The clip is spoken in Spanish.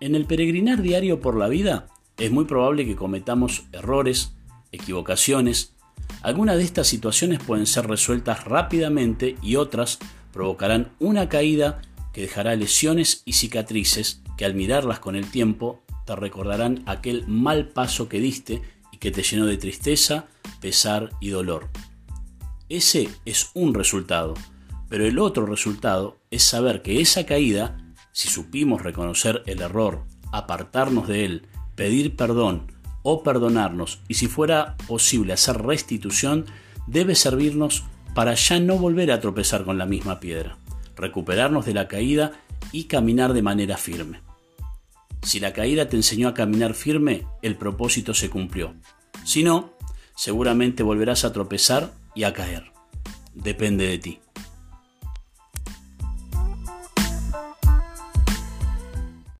En el peregrinar diario por la vida es muy probable que cometamos errores, equivocaciones. Algunas de estas situaciones pueden ser resueltas rápidamente y otras provocarán una caída que dejará lesiones y cicatrices que al mirarlas con el tiempo te recordarán aquel mal paso que diste y que te llenó de tristeza, pesar y dolor. Ese es un resultado, pero el otro resultado es saber que esa caída si supimos reconocer el error, apartarnos de él, pedir perdón o perdonarnos, y si fuera posible hacer restitución, debe servirnos para ya no volver a tropezar con la misma piedra, recuperarnos de la caída y caminar de manera firme. Si la caída te enseñó a caminar firme, el propósito se cumplió. Si no, seguramente volverás a tropezar y a caer. Depende de ti.